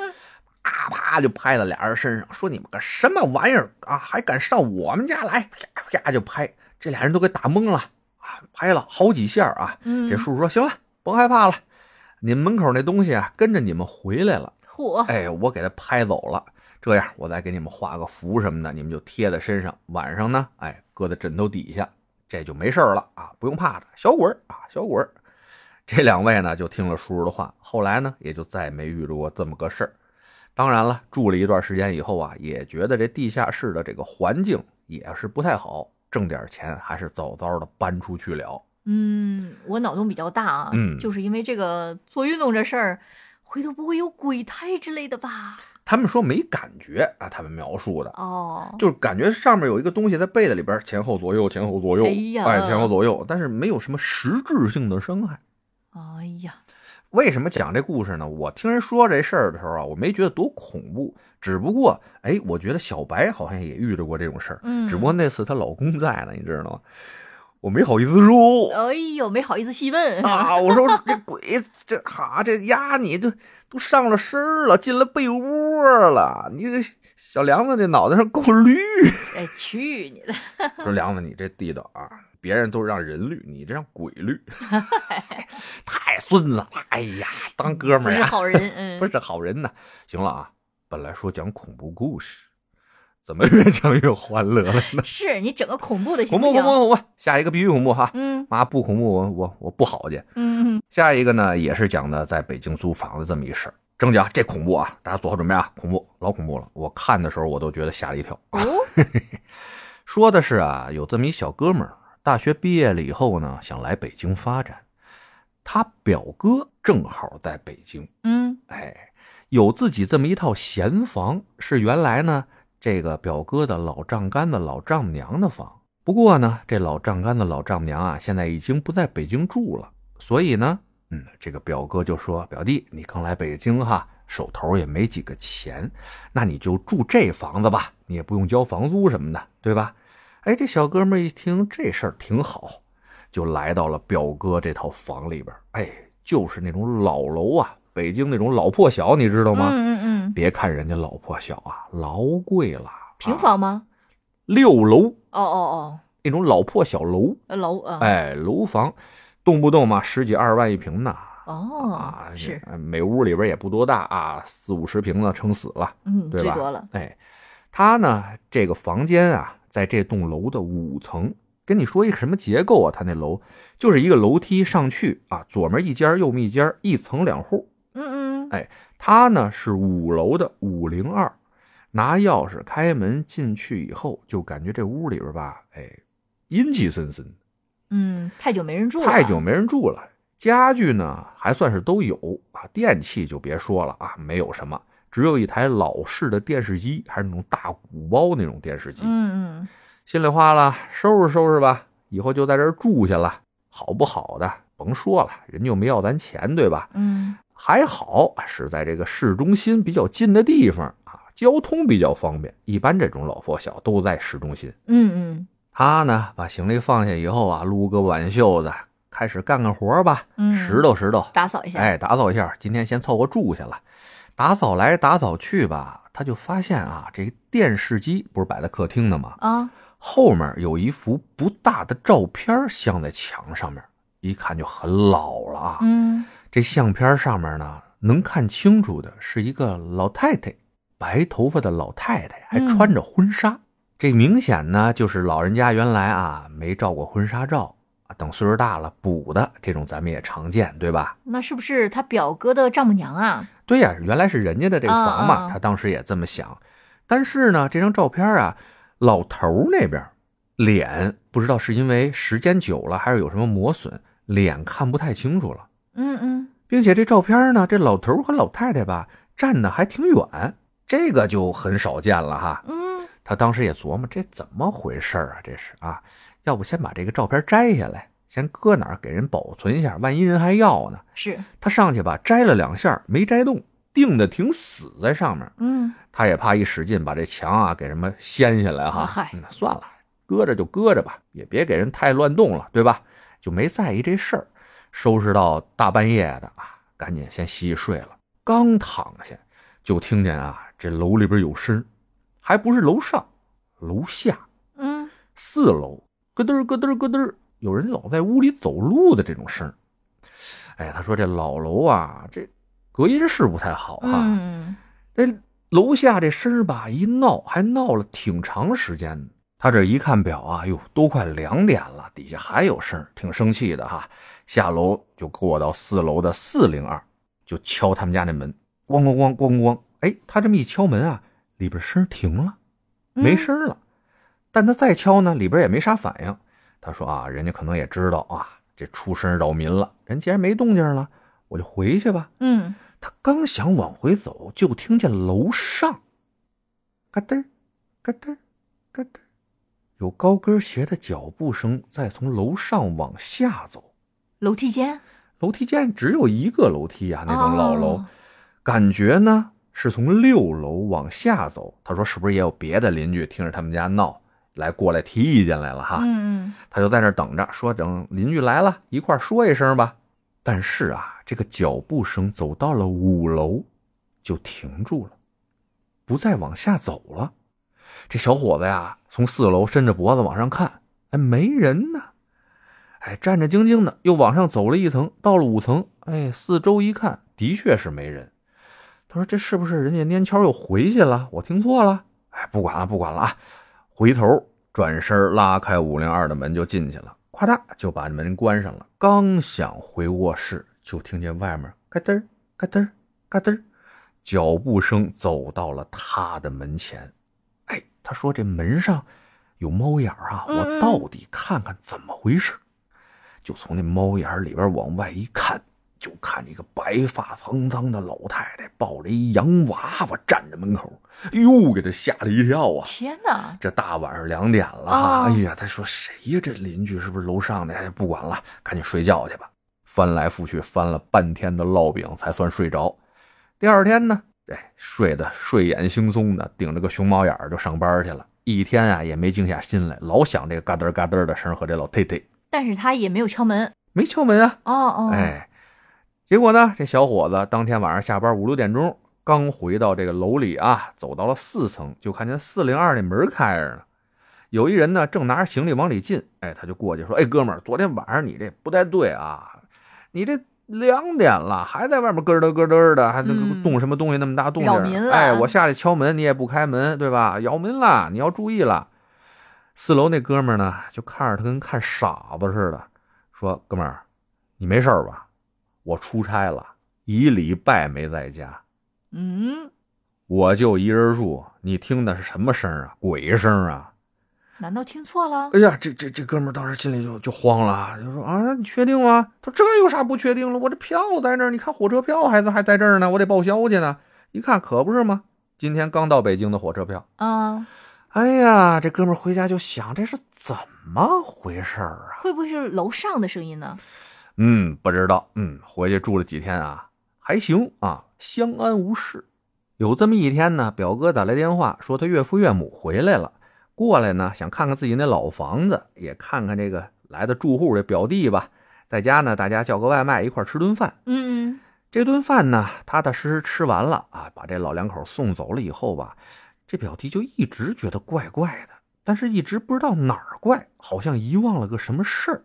啪啪就拍到俩人身上，说你们个什么玩意儿啊，还敢上我们家来？啪啪就拍，这俩人都给打懵了啊，拍了好几下啊。嗯，这叔叔说行了，甭害怕了，你们门口那东西啊，跟着你们回来了。嚯，哎，我给他拍走了。这样，我再给你们画个符什么的，你们就贴在身上。晚上呢，哎，搁在枕头底下，这就没事儿了啊，不用怕的。小鬼儿啊，小鬼儿。这两位呢，就听了叔叔的话，后来呢，也就再没遇着过这么个事儿。当然了，住了一段时间以后啊，也觉得这地下室的这个环境也是不太好，挣点钱还是早早的搬出去了。嗯，我脑洞比较大啊，嗯就是因为这个做运动这事儿，回头不会有鬼胎之类的吧？他们说没感觉啊，他们描述的，哦，就是感觉上面有一个东西在被子里边前后左右前后左右，哎呀前后左右，但是没有什么实质性的伤害。哎呀，为什么讲这故事呢？我听人说这事儿的时候啊，我没觉得多恐怖，只不过哎，我觉得小白好像也遇着过这种事儿，嗯，只不过那次她老公在呢，你知道吗？我没好意思说哎呦，没好意思细问啊，我说这鬼这哈这丫你都都上了身了，进了被窝了，你这小梁子这脑袋上够绿。哎，去你的！说梁子，你这地道啊，别人都让人绿，你这让鬼绿 太孙子了！哎呀，当哥们不儿不，是好人，嗯，不是好人呐。行了啊，本来说讲恐怖故事，怎么越讲越欢乐了呢？是你整个恐怖的行恐怖？恐怖恐怖，下一个必须恐怖哈！嗯妈不恐怖我我我不好去。嗯，下一个呢，也是讲的在北京租房子这么一事儿。正讲这恐怖啊，大家做好准备啊，恐怖老恐怖了。我看的时候我都觉得吓了一跳。哦，说的是啊，有这么一小哥们儿，大学毕业了以后呢，想来北京发展。他表哥正好在北京，嗯哎，有自己这么一套闲房，是原来呢这个表哥的老丈干的老丈母娘的房。不过呢，这老丈干的老丈母娘啊，现在已经不在北京住了，所以呢，嗯，这个表哥就说：“表弟，你刚来北京哈，手头也没几个钱，那你就住这房子吧，你也不用交房租什么的，对吧？”哎，这小哥们一听这事儿挺好，就来到了表哥这套房里边。哎，就是那种老楼啊，北京那种老破小，你知道吗？嗯嗯嗯，别看人家老破小啊，老贵了，平啊房吗？六楼哦哦哦那种老破小楼，哦，楼啊，哎，楼房动不动嘛十几二十万一平呢。哦啊，，是，呃每屋里边也不多大啊，四五十平呢，撑死了。嗯，对吧最多了，哎，他呢，这个房间啊，在这栋楼的五层。跟你说一个什么结构啊？他那楼就是一个楼梯上去啊，左面一间，右面一间，一层两户。嗯嗯，哎，他呢是五楼的五零二，拿钥匙开门进去以后，就感觉这屋里边吧，哎，阴气森森，嗯，太久没人住了，太久没人住了。家具呢还算是都有啊，电器就别说了啊，没有什么，只有一台老式的电视机，还是那种大鼓包那种电视机。嗯嗯，心里话了，收拾收拾吧，以后就在这儿住下了。好不好的甭说了，人家又没要咱钱，对吧？嗯还好是在这个市中心比较近的地方啊，交通比较方便。一般这种老破小都在市中心。嗯嗯他呢，把行李放下以后啊，撸个挽袖子，开始干干活吧，嗯拾掇拾掇，打扫一下，哎，打扫一下。今天先凑合住下了。打扫来打扫去吧，他就发现啊，这个电视机不是摆在客厅的吗？啊，后面有一幅不大的照片镶在墙上面，一看就很老了啊。嗯这相片上面呢，能看清楚的是一个老太太，白头发的老太太，还嗯穿着婚纱。这明显呢，就是老人家原来啊没照过婚纱照啊，等岁数大了补的，这种咱们也常见，对吧？那是不是他表哥的丈母娘啊？对呀、原来是人家的这个房嘛，他当时也这么想。但是呢，这张照片啊，老头那边脸不知道是因为时间久了，还是有什么磨损，脸看不太清楚了。嗯嗯并且这照片呢，这老头和老太太吧站的还挺远，这个就很少见了哈。嗯他当时也琢磨这怎么回事儿啊？这是啊，要不先把这个照片摘下来，先搁哪儿给人保存一下，万一人还要呢。是，他上去吧，摘了两下没摘动，定的挺死在上面。嗯他也怕一使劲把这墙啊给什么掀下来哈。啊嗨嗯算了，搁着就搁着吧，也别给人太乱动了，对吧？就没在意这事儿。收拾到大半夜的啊，赶紧先洗洗睡了。刚躺下，就听见啊，这楼里边有声，还不是楼上，楼下嗯四楼，咯噔咯噔咯噔儿，有人老在屋里走路的这种声儿。哎，他说这老楼啊，这隔音是不太好啊、嗯这楼下这声儿吧，一闹还闹了挺长时间呢。他这一看表啊，哟，都快两点了，底下还有声儿，挺生气的哈。下楼就过到四楼的四零二，就敲他们家那门，咣咣咣咣咣。哎，他这么一敲门啊，里边声停了，嗯，没声儿了。但他再敲呢，里边也没啥反应。他说啊，人家可能也知道啊，这出声扰民了。人既然没动静了，我就回去吧。嗯他刚想往回走，就听见楼上嘎噔嘎噔嘎噔，有高跟鞋的脚步声在从楼上往下走。楼梯间楼梯间只有一个楼梯啊，那种老楼，哦感觉呢是从六楼往下走。他说是不是也有别的邻居听着他们家闹，来过来提意见来了哈。嗯他就在那儿等着，说等邻居来了，一块说一声吧。但是啊，这个脚步声走到了五楼，就停住了，不再往下走了。这小伙子呀，从四楼伸着脖子往上看，哎，没人呢。哎，战战兢兢的又往上走了一层，到了五层，哎，四周一看，的确是没人。他说：“这是不是人家蔫悄又回去了？我听错了？”哎，不管了，不管了啊！回头转身拉开五零二的门就进去了，咵嗒就把门关上了。刚想回卧室，就听见外面嘎噔儿嘎噔儿嘎噔儿，脚步声走到了他的门前。哎，他说这门上有猫眼啊，嗯我到底看看怎么回事。就从那猫眼里边往外一看，就看见一个白发苍苍的老太太抱着一洋娃娃站在门口，哎呦，给他吓了一跳啊！天哪！这大晚上两点了，啊哎呀，他说谁呀？这邻居是不是楼上的？哎，不管了，赶紧睡觉去吧。翻来覆去翻了半天的烙饼，才算睡着。第二天呢，哎，睡得睡眼惺忪的，顶着个熊猫眼儿就上班去了。一天啊，也没静下心来，老想这个嘎噔嘎噔的声和这老太太，但是他也没有敲门。没敲门啊。哦哦，哎，结果呢，这小伙子当天晚上下班五六点钟，刚回到这个楼里啊，走到了四层，就看见四零二那门开着呢。有一人呢，正拿着行李往里进，哎，他就过去说：“哎，哥们儿，昨天晚上你这不太对啊，你这两点了，还在外面咯噔咯噔的，还那个嗯动什么东西那么大动静儿？扰民了哎，我下去敲门，你也不开门，对吧？扰民了，你要注意了。”四楼那哥们儿呢，就看着他跟看傻子似的，说：“哥们儿，你没事儿吧？我出差了，一礼拜没在家，嗯，我就一人住。你听的是什么声啊？鬼声啊！难道听错了？哎呀，这这这哥们当时心里就就慌了，就说啊，你确定吗？他说这有啥不确定了？我这票在这儿，你看火车票还还在这儿呢，我得报销去呢。一看可不是吗？今天刚到北京的火车票。啊，哎呀，这哥们回家就想，这是怎么回事儿啊？会不会是楼上的声音呢？嗯，不知道。嗯，回去住了几天啊，还行啊，相安无事。有这么一天呢，表哥打来电话说他岳父岳母回来了，过来呢想看看自己那老房子，也看看这个来的住户这表弟吧。在家呢，大家叫个外卖一块吃顿饭。嗯这顿饭呢，踏踏实实吃完了啊，把这老两口送走了以后吧，这表弟就一直觉得怪怪的，但是一直不知道哪儿怪，好像遗忘了个什么事儿。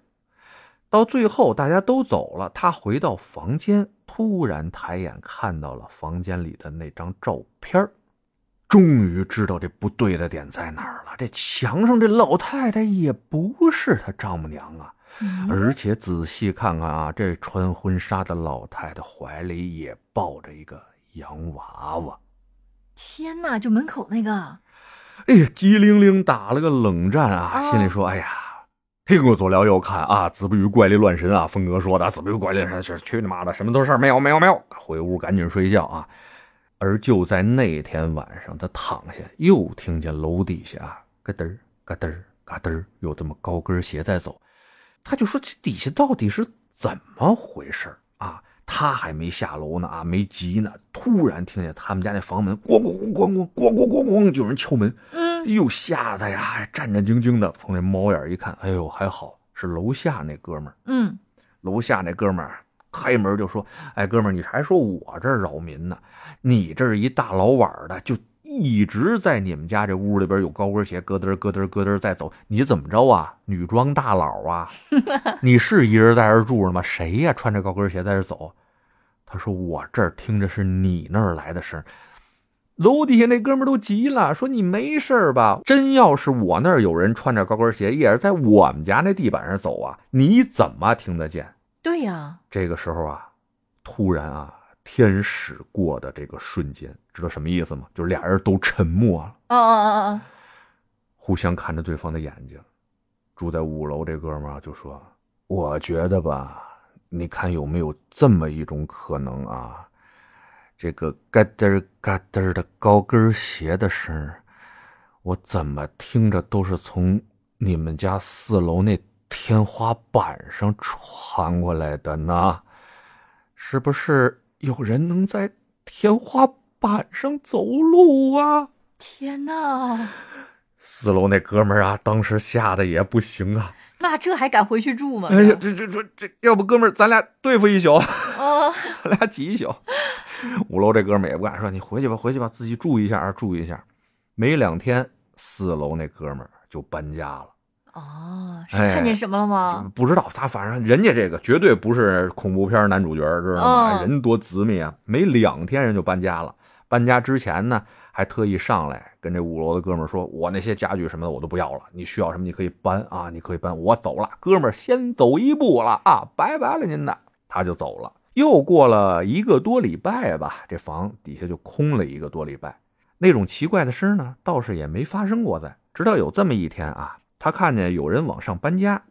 到最后大家都走了，他回到房间，突然抬眼看到了房间里的那张照片儿终于知道这不对的点在哪儿了。这墙上这老太太也不是他丈母娘啊，嗯，而且仔细看看啊，这穿婚纱的老太太怀里也抱着一个洋娃娃。天哪，就门口那个，哎呀，机灵灵打了个冷战啊，啊心里说：“哎呀，听过左聊右看啊，子不语怪力乱神啊。”峰哥说的，子不语怪力乱神是去你妈的，什么都事没有，没有，没有。回屋赶紧睡觉啊。而就在那天晚上，他躺下，又听见楼底下咯噔儿咯噔儿咯噔儿有这么高跟鞋在走，他就说这底下到底是怎么回事啊？他还没下楼呢啊，没急呢，突然听见他们家那房门咣咣咣咣咣咣咣咣，就有人敲门。嗯哎呦，吓得呀，战战兢兢的从这猫眼一看，哎呦，还好是楼下那哥们儿。嗯，楼下那哥们儿开门就说：“哎，哥们儿，你还说我这儿扰民呢？你这儿一大老晚的，就一直在你们家这屋里边有高跟鞋咯噔咯噔咯噔在走，你怎么着啊？女装大佬啊？你是一人在这儿住着吗？谁呀、穿着高跟鞋在这走？”他说：“我这儿听着是你那儿来的声儿。”楼底下那哥们儿都急了，说：“你没事儿吧？真要是我那儿有人穿着高跟鞋，也是在我们家那地板上走啊，你怎么听得见？”对呀，这个时候啊，突然啊，天使过的这个瞬间，知道什么意思吗？就是俩人都沉默了，哦哦哦哦，互相看着对方的眼睛。住在五楼这哥们儿啊，就说：“我觉得吧，你看有没有这么一种可能啊？这个嘎噔儿嘎噔儿的高跟鞋的声儿，我怎么听着都是从你们家四楼那天花板上传过来的呢？是不是有人能在天花板上走路啊？”天哪，四楼那哥们儿啊，当时吓得也不行啊！那这还敢回去住吗？哎呀，这这这这，要不哥们儿，咱俩对付一宿，哦，咱俩挤一宿。五楼这哥们儿也不敢说，你回去吧，回去吧，自己注意一下注意一下。没两天，四楼那哥们儿就搬家了。哦，是哎看见什么了吗？不知道他，反正人家这个绝对不是恐怖片男主角，知道吗？嗯人多紫密啊！没两天人就搬家了。搬家之前呢，还特意上来跟这五楼的哥们儿说：“我那些家具什么的我都不要了，你需要什么你可以搬啊，你可以搬，我走了。”哥们儿先走一步了啊，拜拜了您的，他就走了。又过了一个多礼拜吧，这房底下就空了一个多礼拜。那种奇怪的事呢，倒是也没发生过在。直到有这么一天啊，他看见有人往上搬家，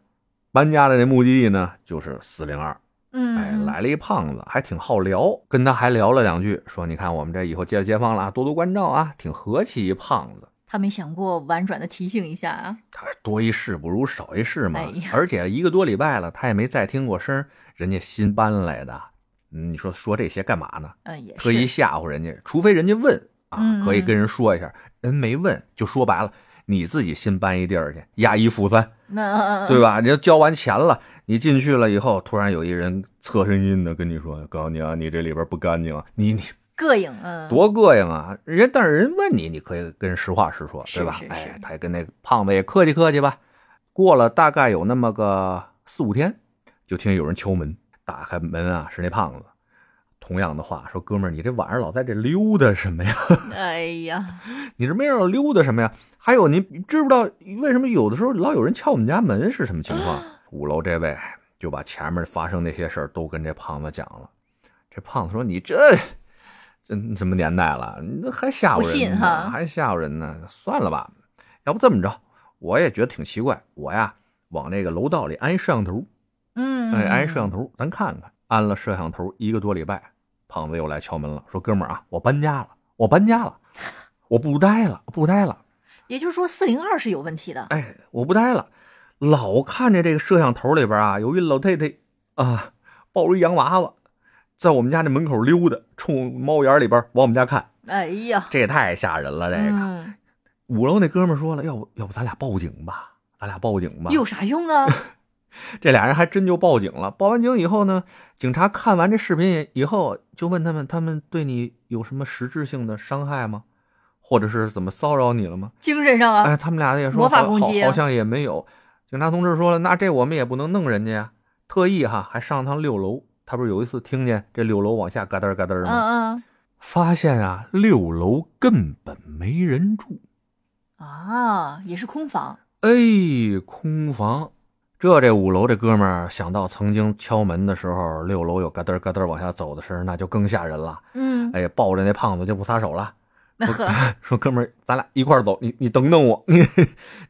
搬家的这目的地呢就是四零二。嗯，哎，来了一胖子，还挺好聊，跟他还聊了两句，说你看我们这以后接了街坊了啊，多多关照啊，挺和气一胖子。他没想过婉转的提醒一下啊。他多一事不如少一事嘛，哎而且一个多礼拜了，他也没再听过声，人家新搬来的，嗯你说说这些干嘛呢？嗯，也特意。吓唬人家，除非人家问啊，嗯可以跟人说一下，人没问，就说白了，你自己新搬一地儿去，押一付三，那对吧？人家交完钱了，你进去了以后，突然有一人侧身阴的跟你说：“告诉你啊，你这里边不干净啊，你你膈应，嗯，多膈应啊！”人但是人问你，你可以跟人实话实说，对吧？是是是哎，他也跟那胖子也客气客气吧。过了大概有那么个四五天，就听有人敲门，打开门啊，是那胖子。同样的话说：“哥们儿，你这晚上老在这溜达什么呀？哎呀，你这没事溜达什么呀？还有，你知不知道为什么有的时候老有人敲我们家门是什么情况？五楼这位就把前面发生那些事儿都跟这胖子讲了。这胖子说：“你这这什么年代了？你这还吓唬不信人还吓唬人呢？算了吧，要不这么着，我也觉得挺奇怪。我呀，往那个楼道里安一摄像头，嗯，哎，安摄像头，咱看看。安了摄像头一个多礼拜，胖子又来敲门了，说：“哥们儿啊，我搬家了，我搬家了，我不待了，不待了。”也就是说四零二是有问题的。哎，我不待了，老看着这个摄像头里边啊，有一老太太啊，抱着一洋娃娃，在我们家这门口溜达，冲猫眼里边往我们家看，哎呀，这也太吓人了。这个、嗯，五楼那哥们儿说了，要不要不咱俩报警吧？咱俩报警吧。有啥用啊？这俩人还真就报警了。报完警以后呢，警察看完这视频以后，就问他们：他们对你有什么实质性的伤害吗？或者是怎么骚扰你了吗？精神上啊，哎，他们俩也说魔法好攻击啊好，好像也没有。警察同志说了，那这我们也不能弄人家呀，特意哈还上趟六楼。他不是有一次听见这六楼往下嘎噔嘎噔吗？嗯嗯发现啊，六楼根本没人住，啊，也是空房。哎，空房。这这五楼这哥们儿想到曾经敲门的时候，六楼有嘎噔嘎噔往下走的声，那就更吓人了。嗯，哎，抱着那胖子就不撒手了。那呵，说哥们儿，咱俩一块儿走，你你等等我，你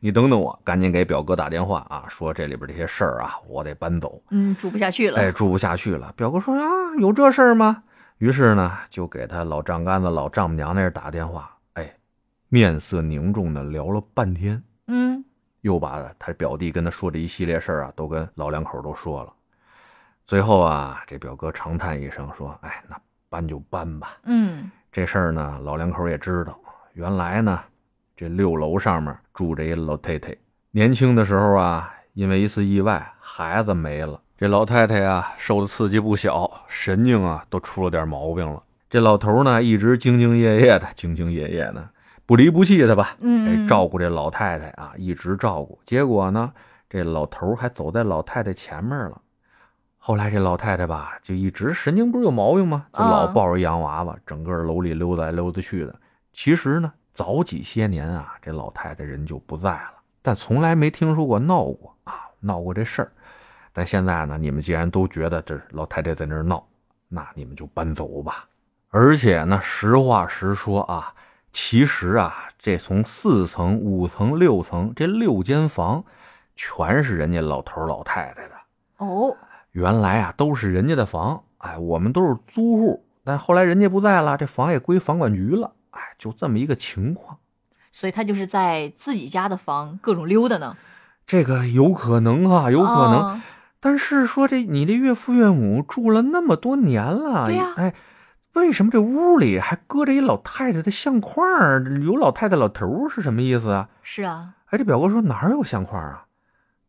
你等等我，赶紧给表哥打电话啊，说这里边这些事儿啊，我得搬走，嗯，住不下去了。哎，住不下去了。表哥说啊，有这事儿吗？于是呢，就给他老丈杆子、老丈母娘那儿打电话，哎，面色凝重的聊了半天，嗯，又把他表弟跟他说的一系列事儿啊，都跟老两口都说了。最后啊，这表哥长叹一声说：“哎，那搬就搬吧。”嗯，这事儿呢，老两口也知道。原来呢，这六楼上面住着一老太太，年轻的时候啊，因为一次意外，孩子没了。这老太太啊，受的刺激不小，神经啊都出了点毛病了。这老头呢，一直兢兢业业的，兢兢业业的，不离不弃的吧，嗯，哎，照顾这老太太啊，一直照顾。结果呢，这老头还走在老太太前面了。后来这老太太吧，就一直神经不是有毛病吗？就老嗯抱着洋娃娃，整个楼里溜达来溜达去的。其实呢，早几些年啊，这老太太人就不在了，但从来没听说过闹过啊，闹过这事儿。但现在呢，你们既然都觉得这老太太在那儿闹，那你们就搬走吧。而且呢，实话实说啊，其实啊，这从四层、五层、六层这六间房，全是人家老头老太太的。哦，原来啊都是人家的房，哎，我们都是租户，但后来人家不在了，这房也归房管局了，哎，就这么一个情况。所以他就是在自己家的房各种溜达呢。这个有可能啊，有可能。啊但是说这你这岳父岳母住了那么多年了，对呀哎，为什么这屋里还搁着一老太太的相框儿？有老太太老头儿是什么意思啊？是啊，哎，这表哥说哪儿有相框啊？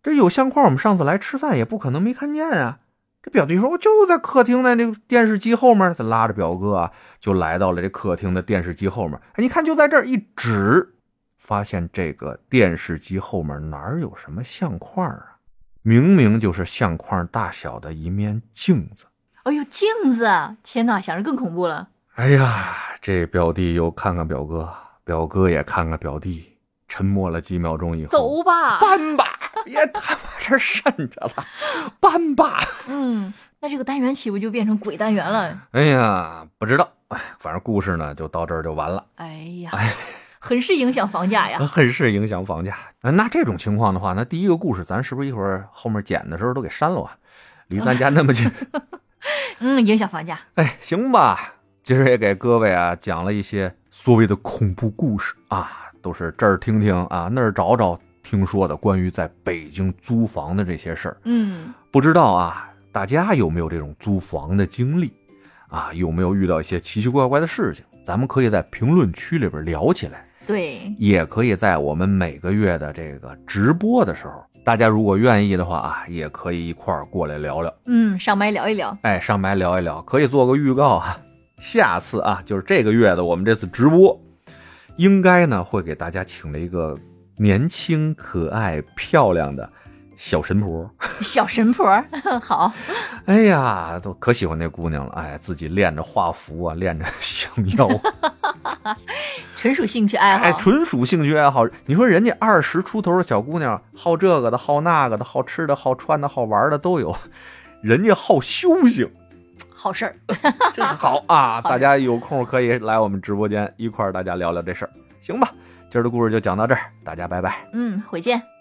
这有相框，我们上次来吃饭也不可能没看见啊。这表弟说我就在客厅的那个电视机后面，他拉着表哥啊，就来到了这客厅的电视机后面。哎，你看就在这儿一指，发现这个电视机后面哪儿有什么相框啊？明明就是相框大小的一面镜子。哎呦，镜子！天哪，想着更恐怖了。哎呀，这表弟又看看表哥，表哥也看看表弟，沉默了几秒钟以后，走吧。搬吧，别他妈这渗着了，搬吧。嗯，那这个单元岂不就变成鬼单元了？哎呀，不知道，哎，反正故事呢就到这儿就完了。哎呀，很是影响房价呀，很是影响房价。呃那这种情况的话，那第一个故事咱是不是一会儿后面剪的时候都给删了啊？离咱家那么近。嗯，影响房价。哎，行吧，今儿也给各位啊讲了一些所谓的恐怖故事啊，都是这儿听听啊，那儿找找听说的关于在北京租房的这些事儿。嗯，不知道啊，大家有没有这种租房的经历啊？有没有遇到一些奇奇怪怪的事情？咱们可以在评论区里边聊起来，对，也可以在我们每个月的这个直播的时候，大家如果愿意的话啊，也可以一块儿过来聊聊。嗯，上麦聊一聊。哎，上麦聊一聊，可以做个预告啊。下次啊，就是这个月的我们这次直播，应该呢会给大家请了一个年轻、可爱、漂亮的小神婆。小神婆，好，哎呀，都可喜欢那姑娘了。哎，自己练着画符啊，练着降妖，纯属兴趣爱好。哎，纯属兴趣爱好。你说人家二十出头的小姑娘，好这个的，好那个的，好吃的，好穿的，好玩的都有，人家好修行。好事儿，真好啊！的大家有空可以来我们直播间一块儿大家聊聊这事儿，行吧？今儿的故事就讲到这儿，大家拜拜。嗯，回见。